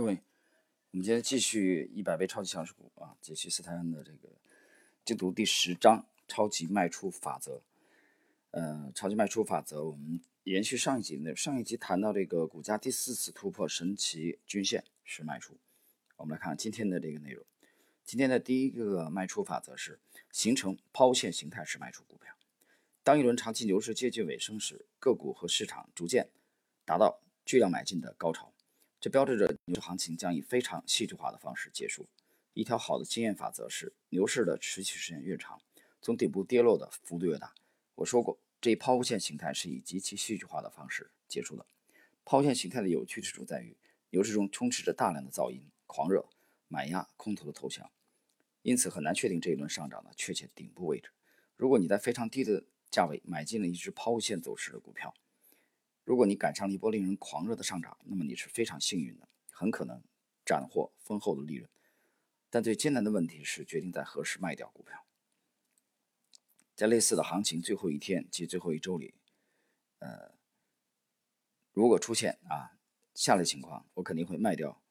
各位，我们今天继续一百倍超级强势股啊，解析斯泰恩的这个精读第十章超级卖出法则。呃，超级卖出法则，我们延续上一集的上一集谈到这个股价第四次突破神奇均线是卖出。我们来看今天的这个内容。今天的第一个卖出法则是形成抛线形态时卖出股票。当一轮长期牛市接近尾声时，个股和市场逐渐达到巨量买进的高潮。这标志着牛市行情将以非常戏剧化的方式结束。一条好的经验法则是，牛市的持续时间越长，从底部跌落的幅度越大。我说过，这一抛物线形态是以极其戏剧化的方式结束的。抛物线形态的有趣之处在于，牛市中充斥着大量的噪音、狂热、买压、空头的投降，因此很难确定这一轮上涨的确切顶部位置。如果你在非常低的价位买进了一只抛物线走势的股票，如果你赶上了一波令人狂热的上涨，那么你是非常幸运的，很可能斩获丰厚的利润。但最艰难的问题是决定在何时卖掉股票。在类似的行情最后一天及最后一周里，呃，如果出现啊下列情况，我肯定会卖掉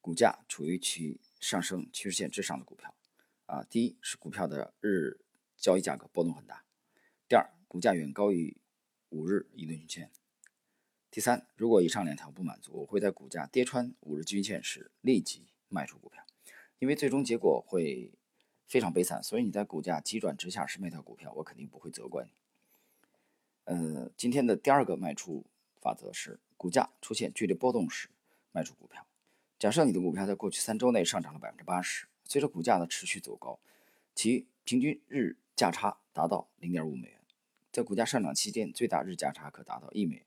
股价处于其上升趋势线之上的股票。啊，第一是股票的日交易价格波动很大；第二，股价远高于五日移动均线。第三，如果以上两条不满足，我会在股价跌穿五日均线时立即卖出股票，因为最终结果会非常悲惨。所以你在股价急转直下时卖掉股票，我肯定不会责怪你。呃，今天的第二个卖出法则是，股价出现剧烈波动时卖出股票。假设你的股票在过去三周内上涨了百分之八十，随着股价的持续走高，其平均日价差达到零点五美元，在股价上涨期间，最大日价差可达到一美元。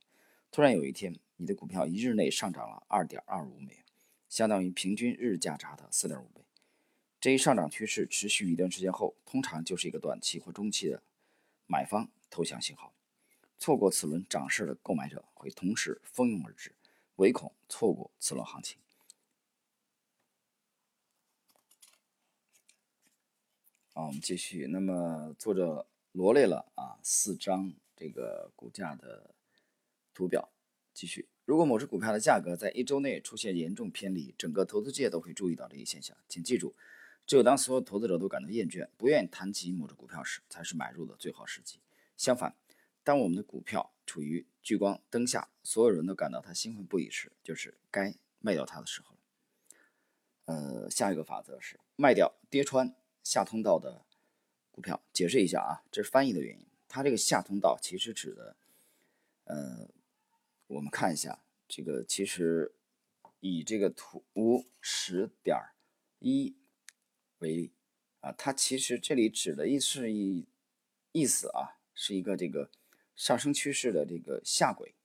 突然有一天，你的股票一日内上涨了二点二五美元，相当于平均日价差的四点五倍。这一上涨趋势持续一段时间后，通常就是一个短期或中期的买方投降信号。错过此轮涨势的购买者会同时蜂拥而至，唯恐错过此轮行情。啊，我们继续。那么作者罗列了啊四张这个股价的。图表继续，如果某只股票的价格在一周内出现严重偏离，整个投资界都会注意到这一现象。请记住，只有当所有投资者都感到厌倦、不愿意谈及某只股票时，才是买入的最好时机。相反，当我们的股票处于聚光灯下，所有人都感到它兴奋不已时，就是该卖掉它的时候了。呃，下一个法则是卖掉跌穿下通道的股票。解释一下啊，这是翻译的原因。它这个下通道其实指的，呃。我们看一下这个，其实以这个图十点一为例啊，它其实这里指的意是一意思啊，是一个这个上升趋势的这个下轨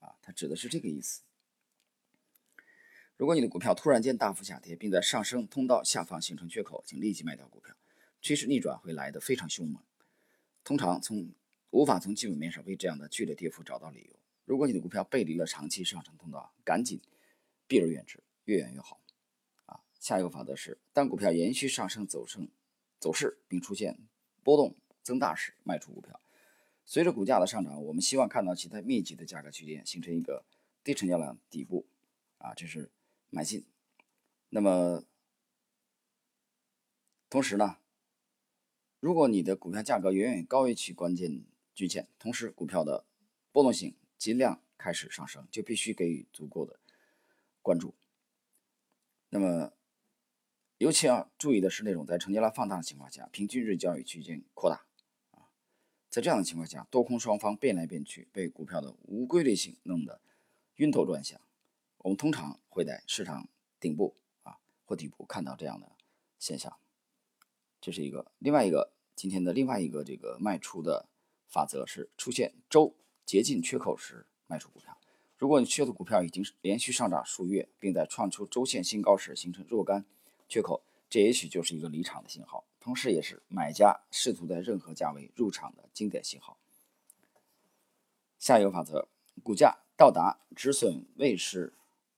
啊，它指的是这个意思。如果你的股票突然间大幅下跌，并在上升通道下方形成缺口，请立即卖掉股票，趋势逆转会来得非常凶猛。通常从无法从基本面上为这样的剧烈跌幅找到理由。如果你的股票背离了长期上升通道，赶紧避而远之，越远越好。啊，下一个法则是：当股票延续上升走升走势，并出现波动增大时，卖出股票。随着股价的上涨，我们希望看到其在密集的价格区间形成一个低成交量底部，啊，这是买进。那么同时呢，如果你的股票价格远远高于其关键均线，同时股票的波动性。尽量开始上升，就必须给予足够的关注。那么，尤其要注意的是，那种在成交量放大的情况下，平均日交易区间扩大啊，在这样的情况下，多空双方变来变去，被股票的无规律性弄得晕头转向。我们通常会在市场顶部啊或底部看到这样的现象。这是一个另外一个今天的另外一个这个卖出的法则是出现周。接近缺口时卖出股票。如果你持有的股票已经连续上涨数月，并在创出周线新高时形成若干缺口，这也许就是一个离场的信号，同时也是买家试图在任何价位入场的经典信号。下一个法则：股价到达止损位时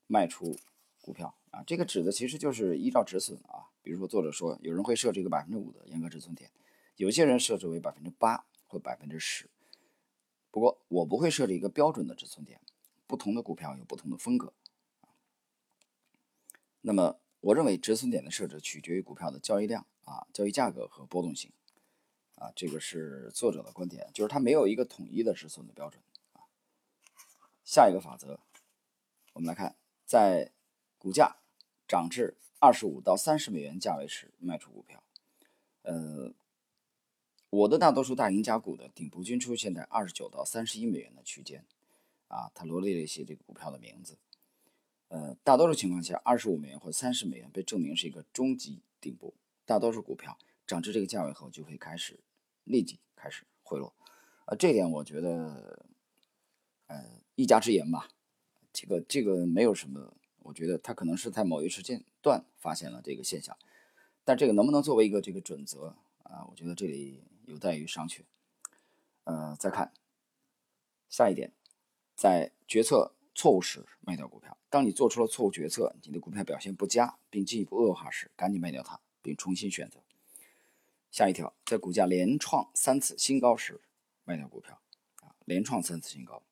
卖出股票啊，这个指的其实就是依照止损啊。比如说作者说，有人会设置一个百分之五的严格止损点，有些人设置为百分之八或百分之十。不过我不会设置一个标准的止损点，不同的股票有不同的风格。那么我认为止损点的设置取决于股票的交易量啊、交易价格和波动性啊，这个是作者的观点，就是它没有一个统一的止损的标准啊。下一个法则，我们来看，在股价涨至二十五到三十美元价位时卖出股票。呃，我的大多数大赢家股的顶部均出现在二十九到三十一美元的区间啊，它罗列了一些这个股票的名字。呃，大多数情况下，二十五美元或三十美元被证明是一个中级顶部。大多数股票涨至这个价位后，就会开始立即开始回落。啊，这点我觉得，呃，一家之言吧。这个这个没有什么，我觉得它可能是在某一时间段发现了这个现象，但这个能不能作为一个这个准则啊？我觉得这里有待于商榷。呃，再看下一点，在决策错误时卖掉股票。当你做出了错误决策，你的股票表现不佳，并进一步恶化时，赶紧卖掉它，并重新选择。下一条，在股价连创三次新高时卖掉股票。啊，连创三次新高，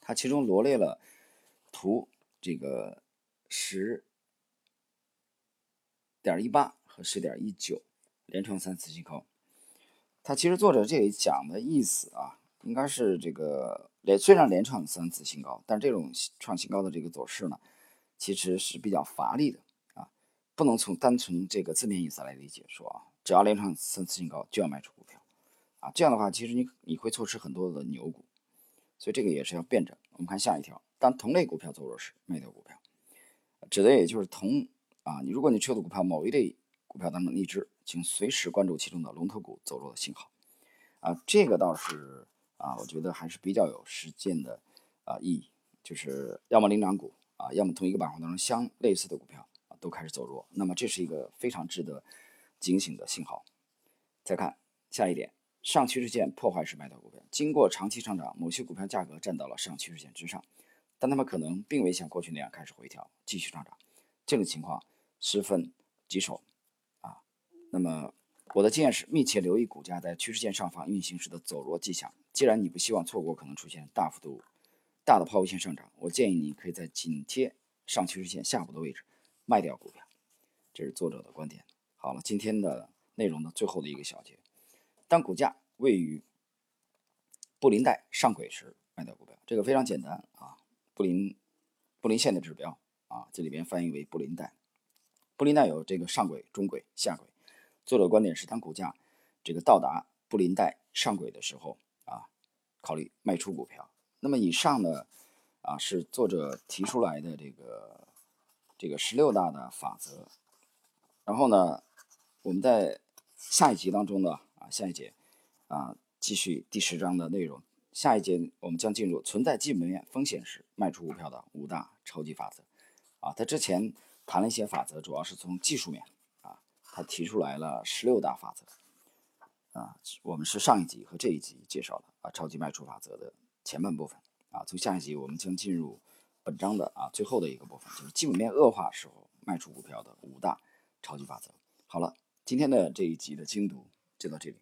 它其中罗列了图这个十点一八和十点一九，连创三次新高。它其实作者这里讲的意思啊，应该是这个。连虽然连创三次新高，但这种创新高的这个走势呢，其实是比较乏力的啊，不能从单纯这个字面意思来理解，说啊，只要连创三次新高就要卖出股票啊，这样的话，其实你你会错失很多的牛股，所以这个也是要辩证。我们看下一条，当同类股票走弱时，卖掉股票，指的也就是同啊，你如果你持有的股票某一类股票当中的一只，请随时关注其中的龙头股走弱的信号啊，这个倒是。啊，我觉得还是比较有实践的啊意义，就是要么领涨股啊，要么同一个板块当中相类似的股票啊都开始走弱，那么这是一个非常值得警醒的信号。再看下一点，上趋势线破坏式卖掉股票。经过长期上涨，某些股票价格站到了上趋势线之上，但它们可能并未像过去那样开始回调，继续上涨，这种情况十分棘手。那么我的经验是，密切留意股价在趋势线上方运行时的走弱迹象。既然你不希望错过可能出现大幅度大的抛物线上涨，我建议你可以在紧贴上趋势线下部的位置卖掉股票。这是作者的观点。好了，今天的内容的最后的一个小节，当股价位于布林带上轨时卖掉股票，这个非常简单啊。布林布林线的指标啊，这里边翻译为布林带。布林带有这个上轨、中轨、下轨。作者观点是，当股价这个到达布林带上轨的时候啊，考虑卖出股票。那么以上呢啊是作者提出来的这个这个十六大的法则。然后呢，我们在下一集当中呢啊下一节啊继续第十章的内容。下一节我们将进入存在基本面风险时卖出股票的五大超级法则。啊，他之前谈了一些法则，主要是从技术面。他提出来了十六大法则，啊，我们是上一集和这一集介绍了啊超级卖出法则的前半部分啊，从下一集我们将进入本章的啊最后的一个部分，就是基本面恶化时候卖出股票的五大超级法则。好了，今天的这一集的精读就到这里。